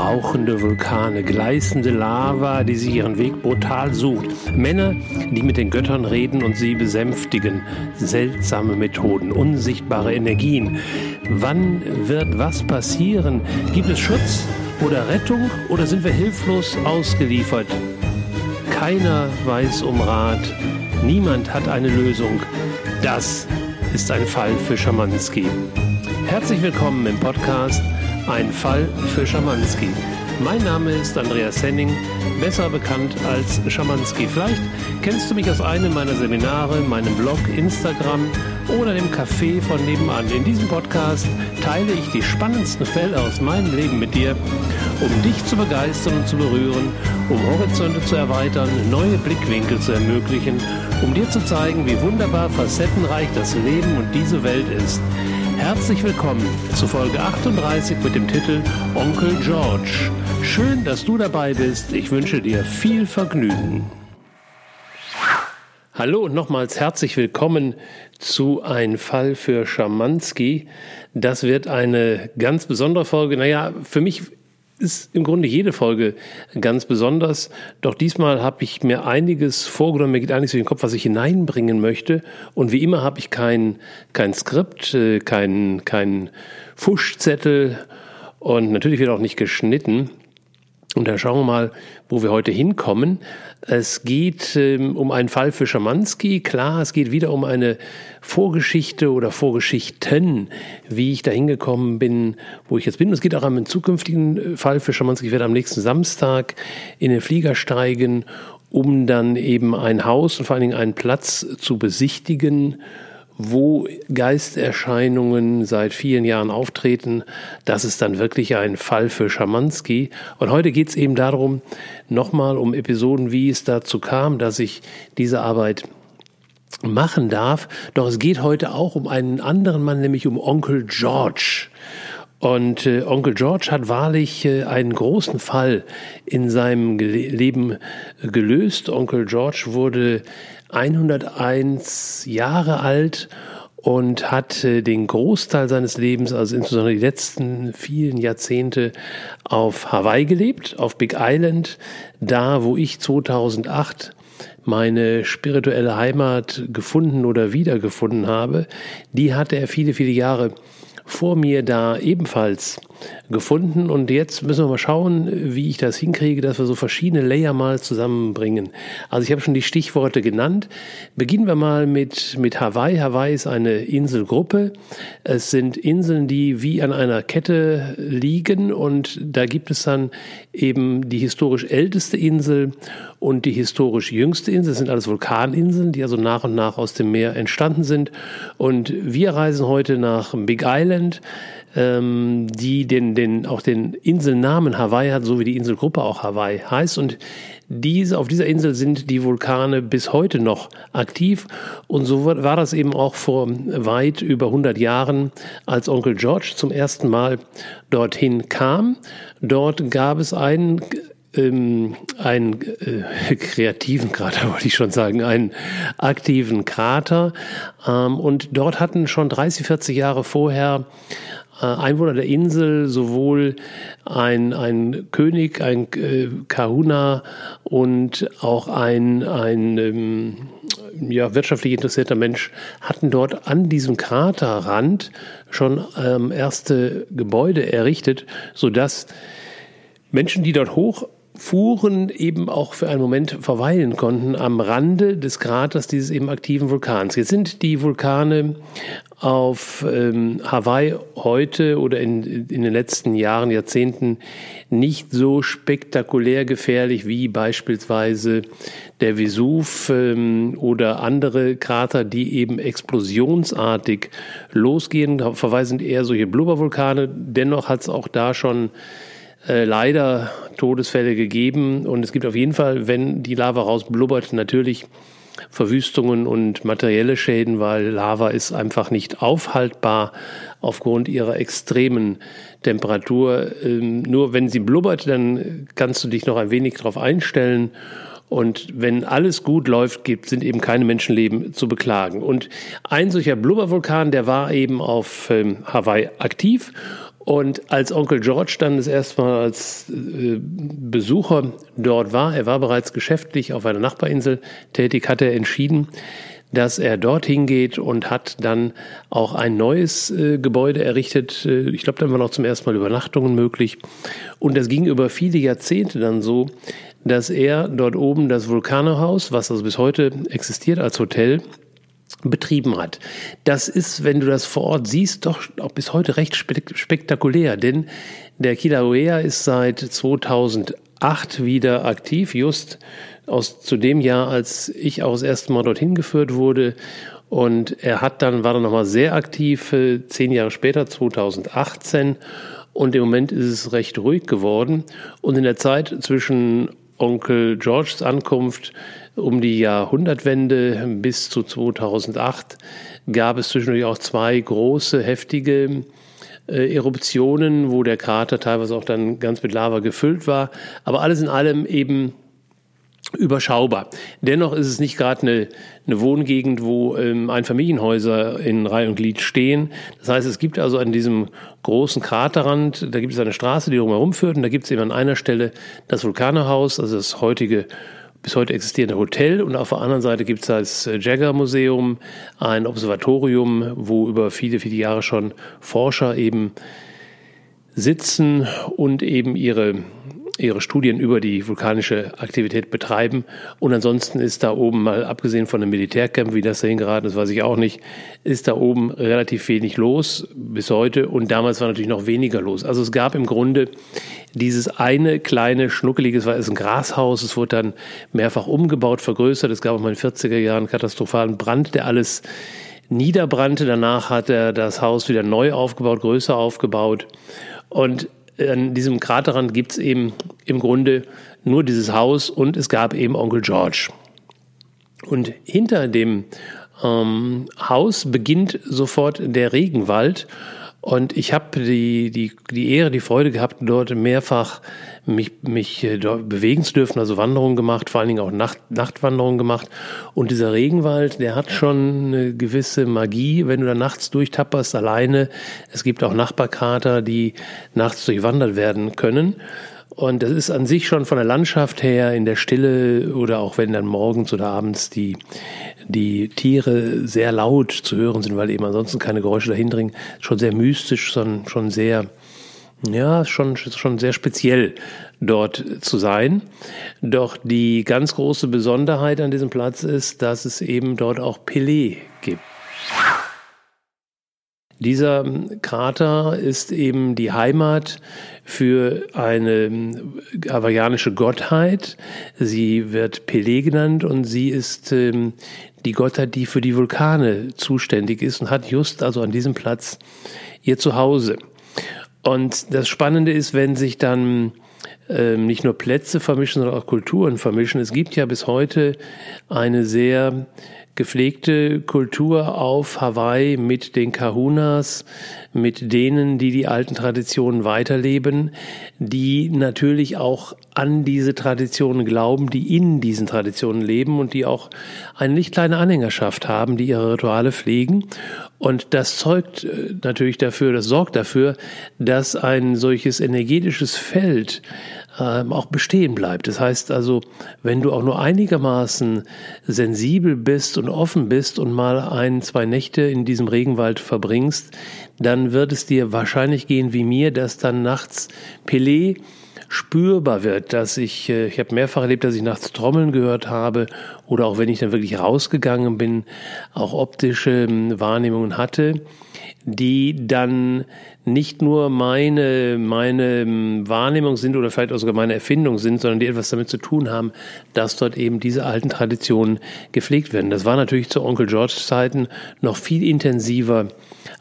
rauchende Vulkane, gleißende Lava, die sich ihren Weg brutal sucht, Männer, die mit den Göttern reden und sie besänftigen, seltsame Methoden, unsichtbare Energien. Wann wird was passieren? Gibt es Schutz oder Rettung oder sind wir hilflos ausgeliefert? Keiner weiß um Rat, niemand hat eine Lösung. Das ist ein Fall für Schamanski. Herzlich willkommen im Podcast Ein Fall für Schamanski. Mein Name ist Andreas Henning, besser bekannt als Schamanski. Vielleicht kennst du mich aus einem meiner Seminare, meinem Blog, Instagram oder dem Café von nebenan. In diesem Podcast teile ich die spannendsten Fälle aus meinem Leben mit dir, um dich zu begeistern und zu berühren, um Horizonte zu erweitern, neue Blickwinkel zu ermöglichen, um dir zu zeigen, wie wunderbar facettenreich das Leben und diese Welt ist. Herzlich willkommen zu Folge 38 mit dem Titel Onkel George. Schön, dass du dabei bist. Ich wünsche dir viel Vergnügen. Hallo und nochmals herzlich willkommen zu Ein Fall für Schamanski. Das wird eine ganz besondere Folge. Naja, für mich ist im Grunde jede Folge ganz besonders. Doch diesmal habe ich mir einiges vorgenommen, mir geht einiges durch den Kopf, was ich hineinbringen möchte. Und wie immer habe ich kein, kein Skript, äh, kein, kein Fuschzettel und natürlich wird auch nicht geschnitten. Und dann schauen wir mal, wo wir heute hinkommen. Es geht ähm, um einen Fall für Schamanski. Klar, es geht wieder um eine Vorgeschichte oder Vorgeschichten, wie ich da hingekommen bin, wo ich jetzt bin. Es geht auch um einen zukünftigen äh, Fall für Schamanski. Ich werde am nächsten Samstag in den Flieger steigen, um dann eben ein Haus und vor allen Dingen einen Platz zu besichtigen wo Geisterscheinungen seit vielen Jahren auftreten. Das ist dann wirklich ein Fall für Schamanski. Und heute geht es eben darum, nochmal um Episoden, wie es dazu kam, dass ich diese Arbeit machen darf. Doch es geht heute auch um einen anderen Mann, nämlich um Onkel George. Und äh, Onkel George hat wahrlich äh, einen großen Fall in seinem Leben gelöst. Onkel George wurde 101 Jahre alt und hat den Großteil seines Lebens, also insbesondere die letzten vielen Jahrzehnte, auf Hawaii gelebt, auf Big Island, da wo ich 2008 meine spirituelle Heimat gefunden oder wiedergefunden habe, die hatte er viele, viele Jahre vor mir da ebenfalls gefunden und jetzt müssen wir mal schauen, wie ich das hinkriege, dass wir so verschiedene Layer mal zusammenbringen. Also ich habe schon die Stichworte genannt. Beginnen wir mal mit, mit Hawaii. Hawaii ist eine Inselgruppe. Es sind Inseln, die wie an einer Kette liegen und da gibt es dann eben die historisch älteste Insel und die historisch jüngste Insel. Das sind alles Vulkaninseln, die also nach und nach aus dem Meer entstanden sind. Und wir reisen heute nach Big Island ähm, die den, den, auch den Inselnamen Hawaii hat, so wie die Inselgruppe auch Hawaii heißt. Und diese, auf dieser Insel sind die Vulkane bis heute noch aktiv. Und so war das eben auch vor weit über 100 Jahren, als Onkel George zum ersten Mal dorthin kam. Dort gab es einen ähm, einen äh, kreativen Krater, wollte ich schon sagen, einen aktiven Krater. Ähm, und dort hatten schon 30, 40 Jahre vorher äh, Einwohner der Insel sowohl ein, ein König, ein äh, Kahuna und auch ein, ein ähm, ja, wirtschaftlich interessierter Mensch hatten dort an diesem Kraterrand schon ähm, erste Gebäude errichtet, sodass Menschen, die dort hoch fuhren, eben auch für einen Moment verweilen konnten am Rande des Kraters dieses eben aktiven Vulkans. Jetzt sind die Vulkane auf ähm, Hawaii heute oder in, in den letzten Jahren, Jahrzehnten nicht so spektakulär gefährlich wie beispielsweise der Vesuv ähm, oder andere Krater, die eben explosionsartig losgehen. Verweisen eher solche Blubbervulkane. Dennoch hat es auch da schon äh, leider Todesfälle gegeben. Und es gibt auf jeden Fall, wenn die Lava rausblubbert, natürlich Verwüstungen und materielle Schäden, weil Lava ist einfach nicht aufhaltbar aufgrund ihrer extremen Temperatur. Ähm, nur wenn sie blubbert, dann kannst du dich noch ein wenig darauf einstellen. Und wenn alles gut läuft, gibt, sind eben keine Menschenleben zu beklagen. Und ein solcher Blubbervulkan, der war eben auf ähm, Hawaii aktiv Und als Onkel George dann das erste Mal als äh, Besucher dort war, er war bereits geschäftlich auf einer Nachbarinsel tätig, hat er entschieden, dass er dorthin geht und hat dann auch ein neues äh, Gebäude errichtet. Äh, ich glaube, dann waren auch zum ersten Mal Übernachtungen möglich. Und das ging über viele Jahrzehnte dann so, dass er dort oben das Vulkanohaus, was also bis heute existiert als Hotel, betrieben hat. Das ist, wenn du das vor Ort siehst, doch auch bis heute recht spektakulär, denn der Kilauea ist seit 2008 wieder aktiv, just aus zu dem Jahr, als ich auch das erste Mal dorthin geführt wurde. Und er hat dann, war dann nochmal sehr aktiv, äh, zehn Jahre später, 2018. Und im Moment ist es recht ruhig geworden. Und in der Zeit zwischen Onkel Georges Ankunft um die Jahrhundertwende bis zu 2008 gab es zwischendurch auch zwei große, heftige äh, Eruptionen, wo der Krater teilweise auch dann ganz mit Lava gefüllt war. Aber alles in allem eben überschaubar. Dennoch ist es nicht gerade eine, eine Wohngegend, wo ähm, Einfamilienhäuser in Reihe und Glied stehen. Das heißt, es gibt also an diesem großen Kraterrand, da gibt es eine Straße, die drumherum führt und da gibt es eben an einer Stelle das Vulkanehaus, also das heutige bis heute existierende Hotel und auf der anderen Seite gibt es das Jagger Museum, ein Observatorium, wo über viele, viele Jahre schon Forscher eben sitzen und eben ihre ihre Studien über die vulkanische Aktivität betreiben. Und ansonsten ist da oben, mal abgesehen von einem Militärcamp, wie das dahin geraten ist, weiß ich auch nicht, ist da oben relativ wenig los bis heute. Und damals war natürlich noch weniger los. Also es gab im Grunde dieses eine kleine, schnuckelige, es war ein Grashaus, es wurde dann mehrfach umgebaut, vergrößert. Es gab auch mal in den 40er Jahren einen katastrophalen Brand, der alles niederbrannte. Danach hat er das Haus wieder neu aufgebaut, größer aufgebaut. Und an diesem Kraterrand gibt es eben im Grunde nur dieses Haus und es gab eben Onkel George. Und hinter dem ähm, Haus beginnt sofort der Regenwald und ich habe die, die, die Ehre, die Freude gehabt, dort mehrfach mich, mich äh, bewegen zu dürfen, also Wanderungen gemacht, vor allen Dingen auch Nacht, Nachtwanderungen gemacht. Und dieser Regenwald, der hat schon eine gewisse Magie, wenn du da nachts durchtapperst alleine. Es gibt auch Nachbarkater, die nachts durchwandert werden können. Und das ist an sich schon von der Landschaft her in der Stille oder auch wenn dann morgens oder abends die, die Tiere sehr laut zu hören sind, weil eben ansonsten keine Geräusche dahin dringen, schon sehr mystisch, sondern schon sehr, ja, schon, schon sehr speziell dort zu sein. Doch die ganz große Besonderheit an diesem Platz ist, dass es eben dort auch Pelé gibt. Dieser Krater ist eben die Heimat für eine hawaiianische Gottheit. Sie wird Pele genannt und sie ist ähm, die Gottheit, die für die Vulkane zuständig ist und hat just also an diesem Platz ihr Zuhause. Und das Spannende ist, wenn sich dann ähm, nicht nur Plätze vermischen, sondern auch Kulturen vermischen. Es gibt ja bis heute eine sehr gepflegte Kultur auf Hawaii mit den Kahunas, mit denen, die die alten Traditionen weiterleben, die natürlich auch an diese Traditionen glauben, die in diesen Traditionen leben und die auch eine nicht kleine Anhängerschaft haben, die ihre Rituale pflegen. Und das zeugt äh, natürlich dafür, das sorgt dafür, dass ein solches energetisches Feld ähm, auch bestehen bleibt. Das heißt also, wenn du auch nur einigermaßen sensibel bist und offen bist und mal ein, zwei Nächte in diesem Regenwald verbringst, dann wird es dir wahrscheinlich gehen wie mir, dass dann nachts Pelé spürbar wird, dass ich, äh, ich habe mehrfach erlebt, dass ich nachts Trommeln gehört habe oder auch wenn ich dann wirklich rausgegangen bin, auch optische ähm, Wahrnehmungen hatte die dann nicht nur meine, meine ähm, Wahrnehmung sind oder vielleicht auch sogar meine Erfindung sind, sondern die etwas damit zu tun haben, dass dort eben diese alten Traditionen gepflegt werden. Das war natürlich zu Onkel George Zeiten noch viel intensiver,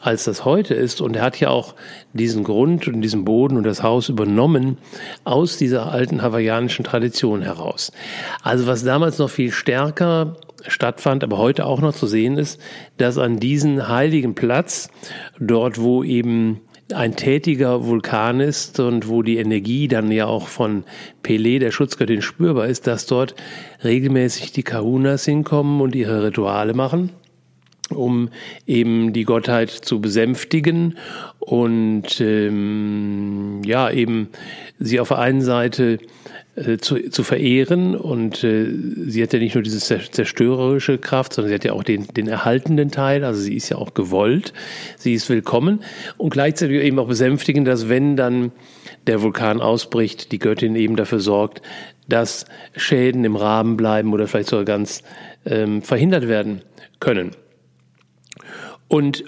als das heute ist. Und er hat ja auch diesen Grund und diesen Boden und das Haus übernommen aus dieser alten hawaiianischen Tradition heraus. Also was damals noch viel stärker stattfand, aber heute auch noch zu sehen ist, dass an diesen heiligen Platz, dort wo eben ein tätiger Vulkan ist und wo die Energie dann ja auch von Pele, der Schutzgöttin, spürbar ist, dass dort regelmäßig die Kahunas hinkommen und ihre Rituale machen. Um eben die Gottheit zu besänftigen und ähm, ja, eben sie auf der einen Seite äh, zu, zu verehren und äh, sie hat ja nicht nur diese zerstörerische Kraft, sondern sie hat ja auch den, den erhaltenden Teil, also sie ist ja auch gewollt, sie ist willkommen und gleichzeitig eben auch besänftigen, dass wenn dann der Vulkan ausbricht, die Göttin eben dafür sorgt, dass Schäden im Rahmen bleiben oder vielleicht sogar ganz ähm, verhindert werden können. Und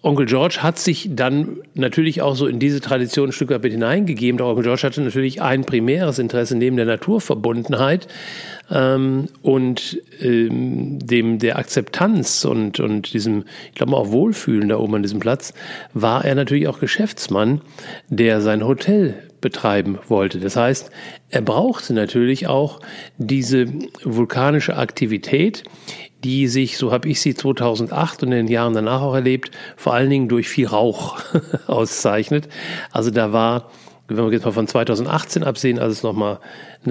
Onkel George hat sich dann natürlich auch so in diese Tradition ein Stück weit mit hineingegeben. Doch Onkel George hatte natürlich ein primäres Interesse neben der Naturverbundenheit ähm, und ähm, dem der Akzeptanz und, und diesem, ich glaube auch Wohlfühlen da oben an diesem Platz, war er natürlich auch Geschäftsmann, der sein Hotel betreiben wollte. Das heißt, er brauchte natürlich auch diese vulkanische Aktivität, die sich, so habe ich sie 2008 und in den Jahren danach auch erlebt, vor allen Dingen durch viel Rauch auszeichnet. Also da war, wenn wir jetzt mal von 2018 absehen, als es nochmal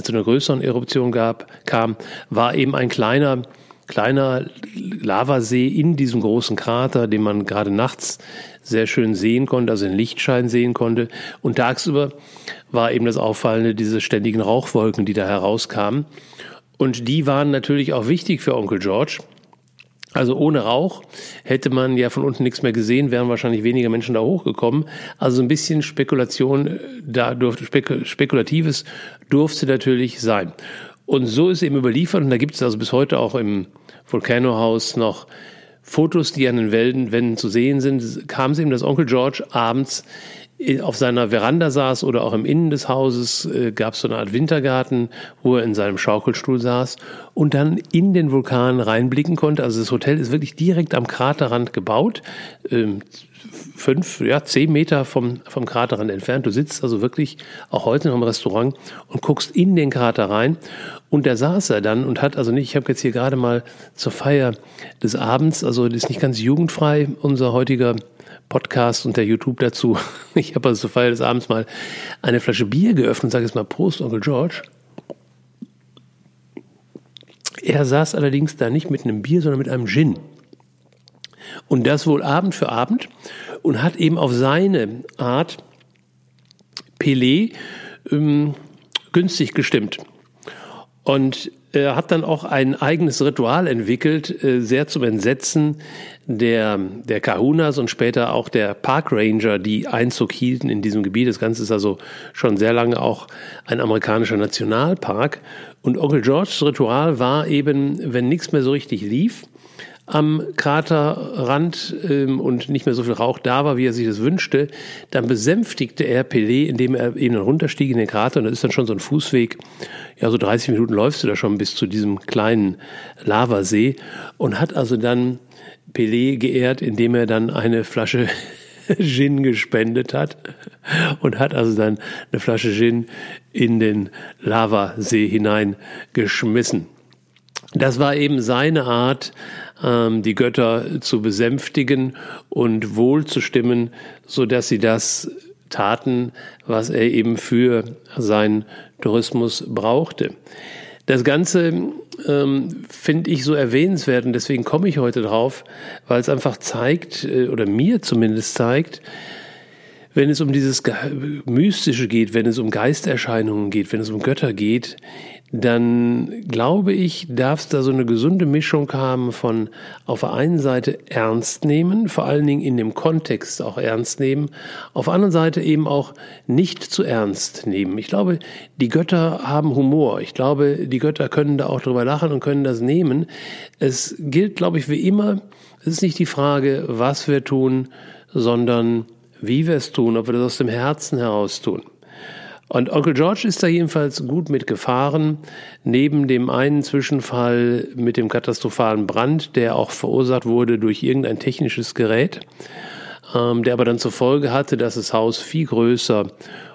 zu einer größeren Eruption gab, kam, war eben ein kleiner, kleiner Lavasee in diesem großen Krater, den man gerade nachts sehr schön sehen konnte, also den Lichtschein sehen konnte. Und tagsüber war eben das Auffallende diese ständigen Rauchwolken, die da herauskamen. Und die waren natürlich auch wichtig für Onkel George. Also ohne Rauch hätte man ja von unten nichts mehr gesehen, wären wahrscheinlich weniger Menschen da hochgekommen. Also ein bisschen Spekulation äh, da durfte, Spekulatives durfte natürlich sein. Und so ist eben überliefert, und da gibt es also bis heute auch im Volcano-Haus noch Fotos, die an den Wänden zu sehen sind, kam es eben, dass Onkel George abends auf seiner Veranda saß oder auch im Innen des Hauses äh, gab es so eine Art Wintergarten, wo er in seinem Schaukelstuhl saß und dann in den Vulkan reinblicken konnte. Also das Hotel ist wirklich direkt am Kraterrand gebaut, ähm, fünf, ja, zehn Meter vom, vom Kraterrand entfernt. Du sitzt also wirklich auch heute noch im Restaurant und guckst in den Krater rein. Und da saß er dann und hat also nicht, ich habe jetzt hier gerade mal zur Feier des Abends, also das ist nicht ganz jugendfrei, unser heutiger Podcast und der YouTube dazu. Ich habe also Feier des Abends mal eine Flasche Bier geöffnet und sage jetzt mal Prost, Onkel George. Er saß allerdings da nicht mit einem Bier, sondern mit einem Gin. Und das wohl Abend für Abend und hat eben auf seine Art Pelé ähm, günstig gestimmt. Und er hat dann auch ein eigenes Ritual entwickelt, äh, sehr zum Entsetzen der, der Kahunas und später auch der Park Ranger, die Einzug hielten in diesem Gebiet. Das Ganze ist also schon sehr lange auch ein amerikanischer Nationalpark. Und Onkel Georges Ritual war eben, wenn nichts mehr so richtig lief, am Kraterrand ähm, und nicht mehr so viel Rauch da war, wie er sich das wünschte, dann besänftigte er Pelé, indem er eben runterstieg in den Krater und das ist dann schon so ein Fußweg. Ja, so 30 Minuten läufst du da schon bis zu diesem kleinen Lavasee und hat also dann Pelé geehrt, indem er dann eine Flasche Gin gespendet hat und hat also dann eine Flasche Gin in den Lavasee hineingeschmissen. Das war eben seine Art, die Götter zu besänftigen und wohlzustimmen, so dass sie das taten, was er eben für seinen Tourismus brauchte. Das Ganze ähm, finde ich so erwähnenswert und deswegen komme ich heute drauf, weil es einfach zeigt, äh, oder mir zumindest zeigt, wenn es um dieses Mystische geht, wenn es um Geisterscheinungen geht, wenn es um Götter geht, dann glaube ich, darf es da so eine gesunde Mischung haben von auf der einen Seite ernst nehmen, vor allen Dingen in dem Kontext auch ernst nehmen, auf der anderen Seite eben auch nicht zu ernst nehmen. Ich glaube, die Götter haben Humor. Ich glaube, die Götter können da auch drüber lachen und können das nehmen. Es gilt, glaube ich, wie immer, es ist nicht die Frage, was wir tun, sondern wie wir es tun, ob wir das aus dem Herzen heraus tun. Und Onkel George ist da jedenfalls gut mitgefahren, neben dem einen Zwischenfall mit dem katastrophalen Brand, der auch verursacht wurde durch irgendein technisches Gerät, ähm, der aber dann zur Folge hatte, dass das Haus viel größer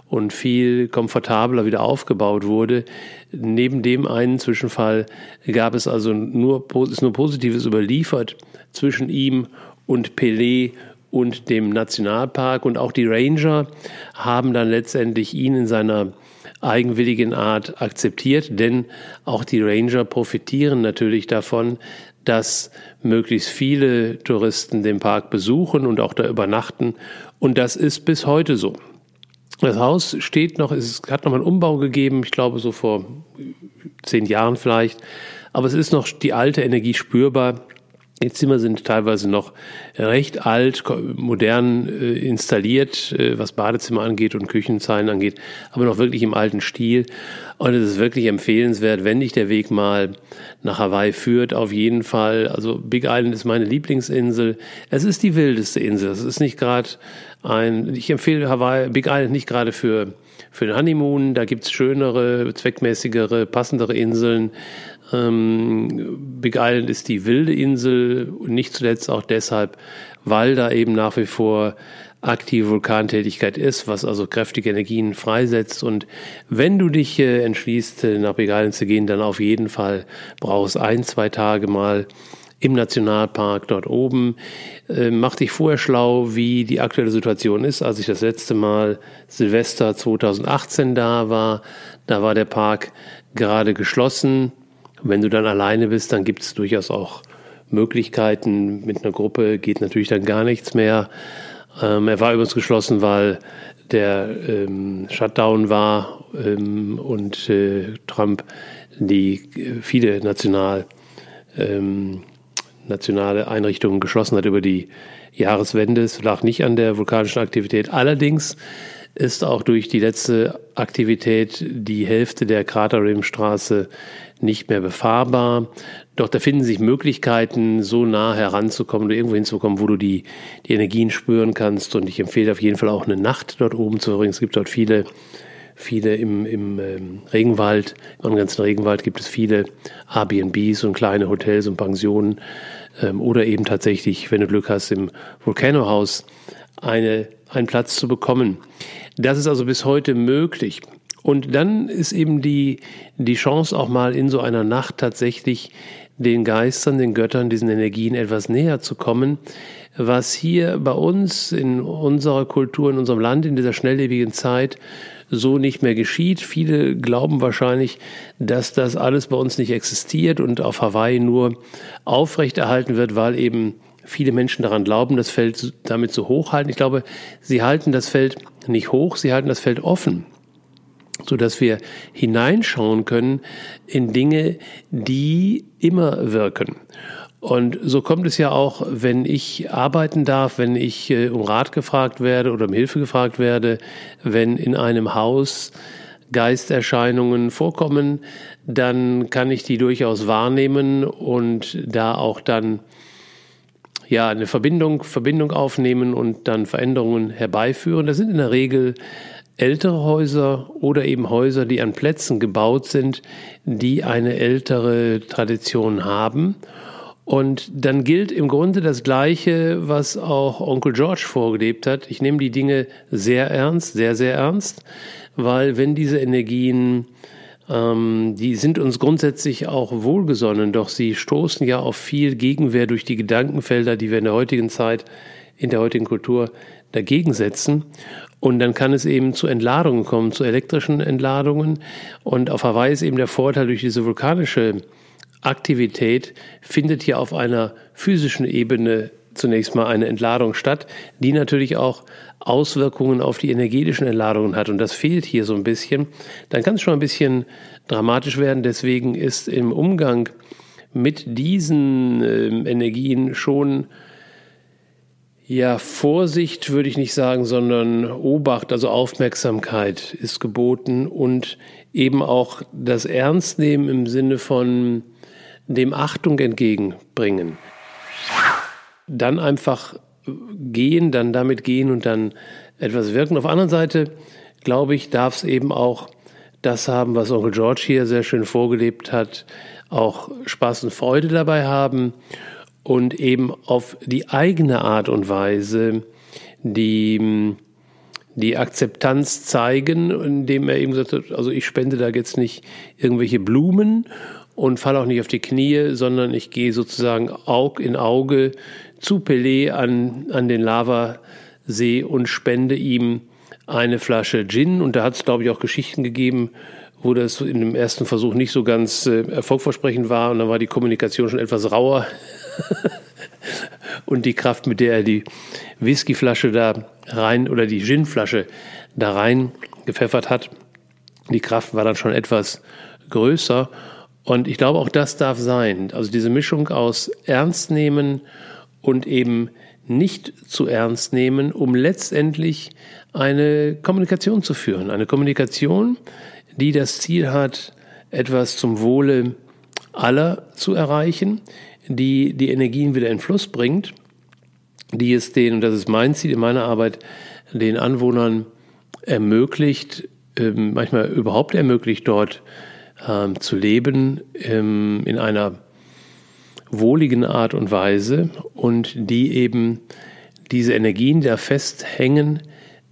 und viel komfortabler wieder aufgebaut wurde. Neben dem einen Zwischenfall gab es also nur, ist nur Positives überliefert zwischen ihm und Pelé und dem Nationalpark und auch die Ranger haben dann letztendlich ihn in seiner eigenwilligen Art akzeptiert, denn auch die Ranger profitieren natürlich davon, dass möglichst viele Touristen den Park besuchen und auch da übernachten. Und das ist bis heute so. Das Haus steht noch, es hat noch mal einen Umbau gegeben, ich glaube so vor zehn Jahren vielleicht. Aber es ist noch die alte Energie spürbar. Die Zimmer sind teilweise noch recht alt, modern äh, installiert, äh, was Badezimmer angeht und Küchenzeilen angeht, aber noch wirklich im alten Stil. Und es ist wirklich empfehlenswert, wenn dich der Weg mal nach Hawaii führt, auf jeden Fall. Also Big Island ist meine Lieblingsinsel. Es ist die wildeste Insel. Es ist nicht gerade ein, ich empfehle Hawaii, Big Island nicht gerade für für den Honeymoon. Da gibt's schönere, zweckmäßigere, passendere Inseln. Ähm, Big Island ist die wilde Insel und nicht zuletzt auch deshalb, weil da eben nach wie vor aktive Vulkantätigkeit ist, was also kräftige Energien freisetzt. Und wenn du dich äh, entschließt, äh, nach Big Island zu gehen, dann auf jeden Fall brauchst ein, zwei Tage mal im Nationalpark dort oben. Äh, mach dich vorher schlau, wie die aktuelle Situation ist. Als ich das letzte Mal Silvester 2018 da war, da war der Park gerade geschlossen. Wenn du dann alleine bist, dann gibt es durchaus auch Möglichkeiten. Mit einer Gruppe geht natürlich dann gar nichts mehr. Ähm, er war übrigens geschlossen, weil der ähm, Shutdown war ähm, und äh, Trump die äh, viele national ähm, nationale Einrichtungen geschlossen hat über die Jahreswende. Es lag nicht an der vulkanischen Aktivität. Allerdings ist auch durch die letzte Aktivität die Hälfte der Kraterrimstraße nicht mehr befahrbar. Doch da finden sich Möglichkeiten, so nah heranzukommen oder irgendwo hinzukommen, wo du die, die Energien spüren kannst. Und ich empfehle auf jeden Fall auch eine Nacht dort oben zu verbringen. Es gibt dort viele, viele im, im ähm, Regenwald, im ganzen Regenwald gibt es viele Airbnbs und kleine Hotels und Pensionen. Ähm, oder eben tatsächlich, wenn du Glück hast, im Volcano House eine, einen Platz zu bekommen. Das ist also bis heute möglich. Und dann ist eben die, die Chance auch mal in so einer Nacht tatsächlich den Geistern, den Göttern, diesen Energien etwas näher zu kommen, was hier bei uns in unserer Kultur, in unserem Land, in dieser schnelllebigen Zeit so nicht mehr geschieht. Viele glauben wahrscheinlich, dass das alles bei uns nicht existiert und auf Hawaii nur aufrechterhalten wird, weil eben viele Menschen daran glauben, das Feld damit zu hoch halten. Ich glaube, sie halten das Feld nicht hoch, sie halten das Feld offen so dass wir hineinschauen können in Dinge, die immer wirken. Und so kommt es ja auch, wenn ich arbeiten darf, wenn ich äh, um Rat gefragt werde oder um Hilfe gefragt werde, wenn in einem Haus Geisterscheinungen vorkommen, dann kann ich die durchaus wahrnehmen und da auch dann ja eine Verbindung, Verbindung aufnehmen und dann Veränderungen herbeiführen. Das sind in der Regel ältere Häuser oder eben Häuser, die an Plätzen gebaut sind, die eine ältere Tradition haben. Und dann gilt im Grunde das Gleiche, was auch Onkel George vorgelebt hat. Ich nehme die Dinge sehr ernst, sehr, sehr ernst, weil wenn diese Energien, ähm, die sind uns grundsätzlich auch wohlgesonnen, doch sie stoßen ja auf viel Gegenwehr durch die Gedankenfelder, die wir in der heutigen Zeit, in der heutigen Kultur dagegen setzen. Und dann kann es eben zu Entladungen kommen, zu elektrischen Entladungen. Und auf Hawaii ist eben der Vorteil durch diese vulkanische Aktivität findet hier auf einer physischen Ebene zunächst mal eine Entladung statt, die natürlich auch Auswirkungen auf die energetischen Entladungen hat. Und das fehlt hier so ein bisschen. Dann kann es schon ein bisschen dramatisch werden. Deswegen ist im Umgang mit diesen äh, Energien schon ja, Vorsicht würde ich nicht sagen, sondern Obacht, also Aufmerksamkeit ist geboten und eben auch das Ernstnehmen im Sinne von dem Achtung entgegenbringen. Dann einfach gehen, dann damit gehen und dann etwas wirken. Auf der anderen Seite, glaube ich, darf es eben auch das haben, was Onkel George hier sehr schön vorgelebt hat, auch Spaß und Freude dabei haben und eben auf die eigene Art und Weise die, die Akzeptanz zeigen, indem er eben hat, also ich spende da jetzt nicht irgendwelche Blumen und falle auch nicht auf die Knie, sondern ich gehe sozusagen Aug in Auge zu Pelé an, an den Lavasee und spende ihm eine Flasche Gin. Und da hat es, glaube ich, auch Geschichten gegeben, wo das in dem ersten Versuch nicht so ganz äh, erfolgversprechend war und dann war die Kommunikation schon etwas rauer. und die Kraft, mit der er die Whiskyflasche da rein oder die Ginflasche da rein gepfeffert hat, die Kraft war dann schon etwas größer. Und ich glaube, auch das darf sein. Also diese Mischung aus Ernst nehmen und eben nicht zu ernst nehmen, um letztendlich eine Kommunikation zu führen. Eine Kommunikation, die das Ziel hat, etwas zum Wohle aller zu erreichen, die die Energien wieder in Fluss bringt, die es den, und das ist mein Ziel in meiner Arbeit, den Anwohnern ermöglicht, ähm, manchmal überhaupt ermöglicht, dort ähm, zu leben ähm, in einer wohligen Art und Weise und die eben diese Energien, die da festhängen,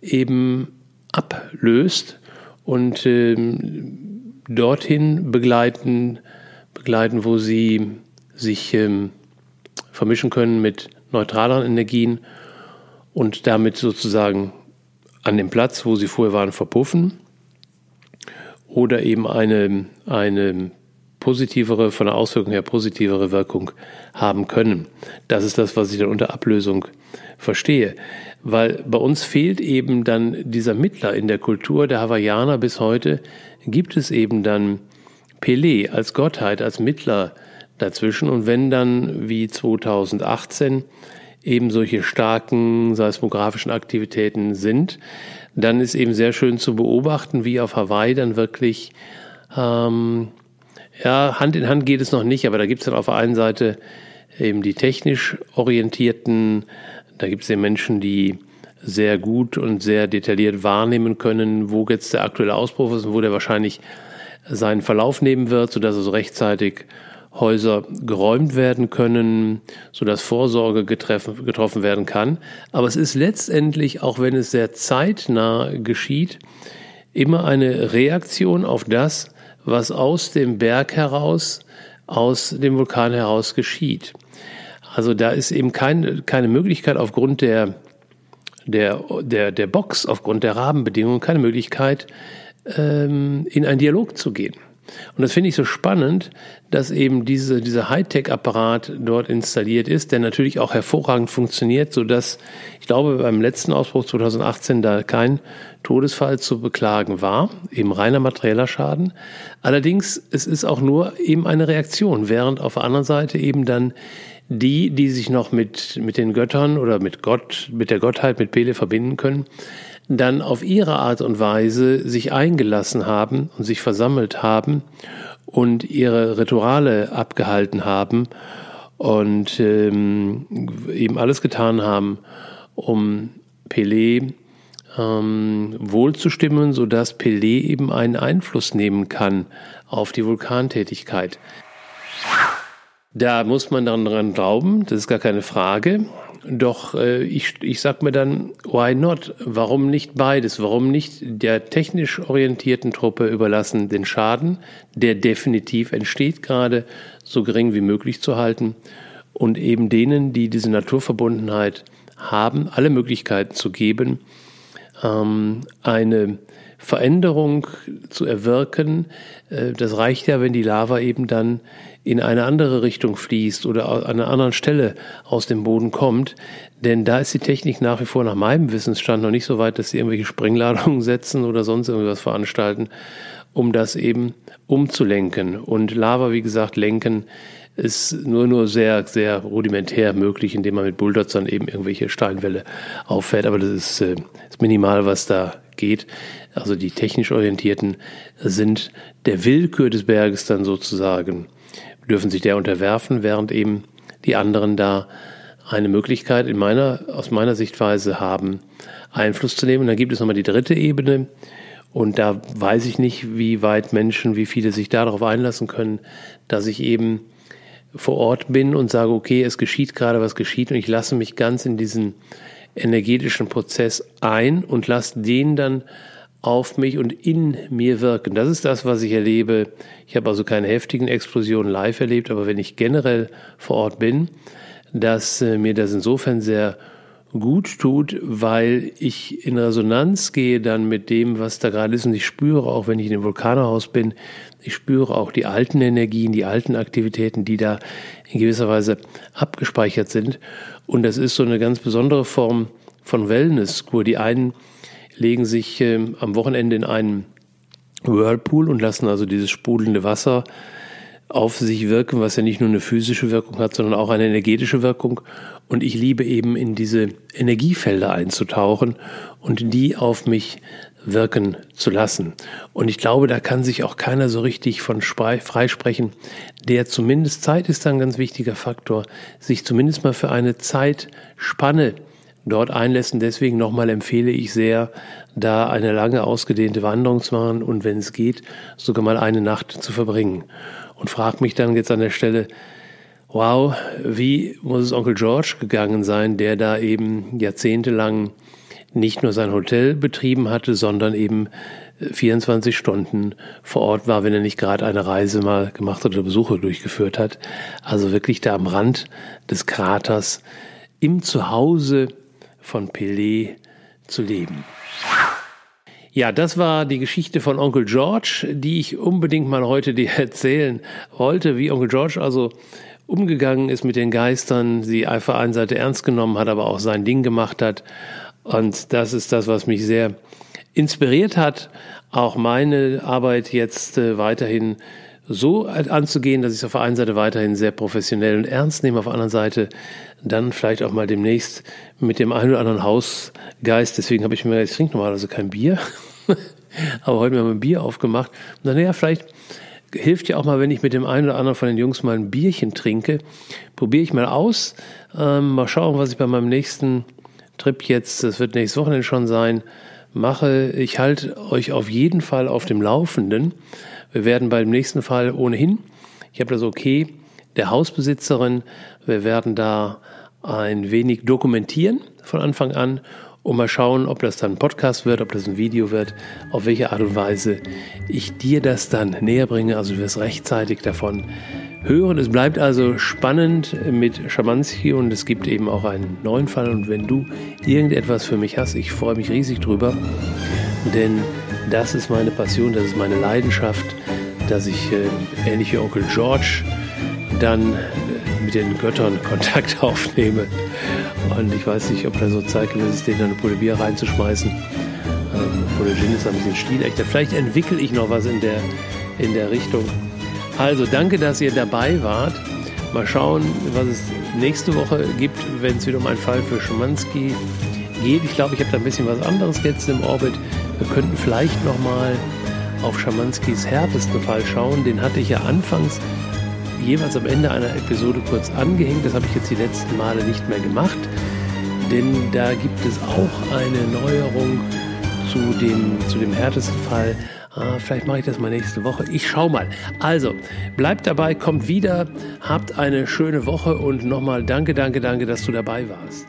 eben ablöst und ähm, dorthin begleiten, begleiten, wo sie sich ähm, vermischen können mit neutraleren Energien und damit sozusagen an dem Platz, wo sie vorher waren, verpuffen oder eben eine, eine positivere, von der Auswirkung her positivere Wirkung haben können. Das ist das, was ich dann unter Ablösung verstehe. Weil bei uns fehlt eben dann dieser Mittler in der Kultur der Hawaiianer bis heute, gibt es eben dann Pele als Gottheit, als Mittler dazwischen. Und wenn dann wie 2018 eben solche starken seismografischen Aktivitäten sind, dann ist eben sehr schön zu beobachten, wie auf Hawaii dann wirklich, ähm, ja, Hand in Hand geht es noch nicht, aber da gibt es dann auf der einen Seite eben die technisch orientierten, da gibt es den Menschen, die sehr gut und sehr detailliert wahrnehmen können, wo jetzt der aktuelle Ausbruch ist und wo der wahrscheinlich seinen Verlauf nehmen wird, sodass es rechtzeitig Häuser geräumt werden können, sodass Vorsorge getreffen, getroffen werden kann. Aber es ist letztendlich, auch wenn es sehr zeitnah geschieht, immer eine Reaktion auf das, was aus dem Berg heraus, aus dem Vulkan heraus geschieht. Also da ist eben kein, keine Möglichkeit aufgrund der, der, der, der Box, aufgrund der Rahmenbedingungen, keine Möglichkeit, ähm, in einen Dialog zu gehen. Und das finde ich so spannend, dass eben diese, dieser Hightech-Apparat dort installiert ist, der natürlich auch hervorragend funktioniert, so dass ich glaube, beim letzten Ausbruch 2018 da kein Todesfall zu beklagen war, eben reiner materieller Schaden. Allerdings, es ist auch nur eben eine Reaktion, während auf der anderen Seite eben dann die, die sich noch mit, mit den Göttern oder mit Gott, mit der Gottheit, mit Pele verbinden können, dann auf ihre Art und Weise sich eingelassen haben und sich versammelt haben und ihre Rituale abgehalten haben und ähm, eben alles getan haben, um Pelé ähm, wohlzustimmen, sodass Pelé eben einen Einfluss nehmen kann auf die Vulkantätigkeit. Da muss man dann dran glauben, das ist gar keine Frage. Doch äh, ich, ich sag mir dann, why not? Warum nicht beides? Warum nicht der technisch orientierten Truppe überlassen, den Schaden, der definitiv entsteht, gerade so gering wie möglich zu halten und eben denen, die diese Naturverbundenheit haben, alle Möglichkeiten zu geben, ähm, eine Veränderung zu erwirken. Äh, das reicht ja, wenn die Lava eben dann in eine andere Richtung fließt oder an einer anderen Stelle aus dem Boden kommt. Denn da ist die Technik nach wie vor nach meinem Wissensstand noch nicht so weit, dass sie irgendwelche Sprengladungen setzen oder sonst irgendwas veranstalten, um das eben umzulenken. Und Lava, wie gesagt, lenken ist nur nur sehr, sehr rudimentär möglich, indem man mit Bulldozern eben irgendwelche Steinwälle auffährt. Aber das ist, äh, ist minimal, was da geht. Also die technisch Orientierten sind der Willkür des Berges dann sozusagen dürfen sich der unterwerfen, während eben die anderen da eine Möglichkeit in meiner, aus meiner Sichtweise haben, Einfluss zu nehmen. Und dann gibt es nochmal die dritte Ebene. Und da weiß ich nicht, wie weit Menschen, wie viele sich darauf einlassen können, dass ich eben vor Ort bin und sage, okay, es geschieht gerade, was geschieht und ich lasse mich ganz in diesen energetischen Prozess ein und lasse den dann auf mich und in mir wirken. Das ist das, was ich erlebe. Ich habe also keine heftigen Explosionen live erlebt, aber wenn ich generell vor Ort bin, dass äh, mir das insofern sehr gut tut, weil ich in Resonanz gehe dann mit dem, was da gerade ist und ich spüre auch, wenn ich in dem Vulkanhaus bin, ich spüre auch die alten Energien, die alten Aktivitäten, die da in gewisser Weise abgespeichert sind. Und das ist so eine ganz besondere Form von Wellness-Kur. Die einen legen sich äh, am Wochenende in einen Whirlpool und lassen also dieses sprudelnde Wasser auf sich wirken, was ja nicht nur eine physische Wirkung hat, sondern auch eine energetische Wirkung. Und ich liebe eben in diese Energiefelder einzutauchen und die auf mich wirken zu lassen. Und ich glaube, da kann sich auch keiner so richtig von freisprechen, der zumindest Zeit ist ein ganz wichtiger Faktor, sich zumindest mal für eine Zeitspanne dort einlässt. Und deswegen nochmal empfehle ich sehr, da eine lange ausgedehnte Wanderung zu machen und wenn es geht, sogar mal eine Nacht zu verbringen. Und frag mich dann jetzt an der Stelle, wow, wie muss es Onkel George gegangen sein, der da eben jahrzehntelang nicht nur sein Hotel betrieben hatte, sondern eben 24 äh, Stunden vor Ort war, wenn er nicht gerade eine Reise mal gemacht hat oder Besuche durchgeführt hat. Also wirklich da am Rand des Kraters im Zuhause von Pelé zu leben. Ja, das war die Geschichte von Onkel George, die ich unbedingt mal heute dir erzählen wollte, wie Onkel George also umgegangen ist mit den Geistern, sie einfach einen Seite ernst genommen hat, aber auch sein Ding gemacht hat. Und das ist das, was mich sehr inspiriert hat, auch meine Arbeit jetzt äh, weiterhin so anzugehen, dass ich es auf der einen Seite weiterhin sehr professionell und ernst nehme, auf der anderen Seite dann vielleicht auch mal demnächst mit dem einen oder anderen Hausgeist. Deswegen habe ich mir, ich trinke normalerweise kein Bier, aber heute haben wir ein Bier aufgemacht. Und dann, naja, vielleicht hilft ja auch mal, wenn ich mit dem einen oder anderen von den Jungs mal ein Bierchen trinke. Probiere ich mal aus. Ähm, mal schauen, was ich bei meinem nächsten Trip jetzt, das wird nächstes Wochenende schon sein, mache. Ich halte euch auf jeden Fall auf dem Laufenden. Wir werden beim nächsten Fall ohnehin, ich habe das okay, der Hausbesitzerin, wir werden da ein wenig dokumentieren von Anfang an und mal schauen, ob das dann ein Podcast wird, ob das ein Video wird, auf welche Art und Weise ich dir das dann näher bringe. Also du wirst rechtzeitig davon hören. Es bleibt also spannend mit Schamanski und es gibt eben auch einen neuen Fall. Und wenn du irgendetwas für mich hast, ich freue mich riesig drüber, denn das ist meine Passion, das ist meine Leidenschaft, dass ich äh, ähnlich wie Onkel George dann äh, mit den Göttern Kontakt aufnehme. Und ich weiß nicht, ob da so zeitgemäß ist, denen eine Pulle Bier reinzuschmeißen. Ähm, oder Gin ist ein bisschen stilechter. Vielleicht entwickle ich noch was in der, in der Richtung. Also danke, dass ihr dabei wart. Mal schauen, was es nächste Woche gibt, wenn es wieder um einen Fall für Schumanski geht. Ich glaube, ich habe da ein bisschen was anderes jetzt im Orbit. Wir könnten vielleicht nochmal auf Schamanskis härtesten Fall schauen. Den hatte ich ja anfangs jeweils am Ende einer Episode kurz angehängt. Das habe ich jetzt die letzten Male nicht mehr gemacht, denn da gibt es auch eine Neuerung zu dem, zu dem härtesten Fall. Ah, vielleicht mache ich das mal nächste Woche. Ich schau mal. Also, bleibt dabei, kommt wieder, habt eine schöne Woche und nochmal danke, danke, danke, dass du dabei warst.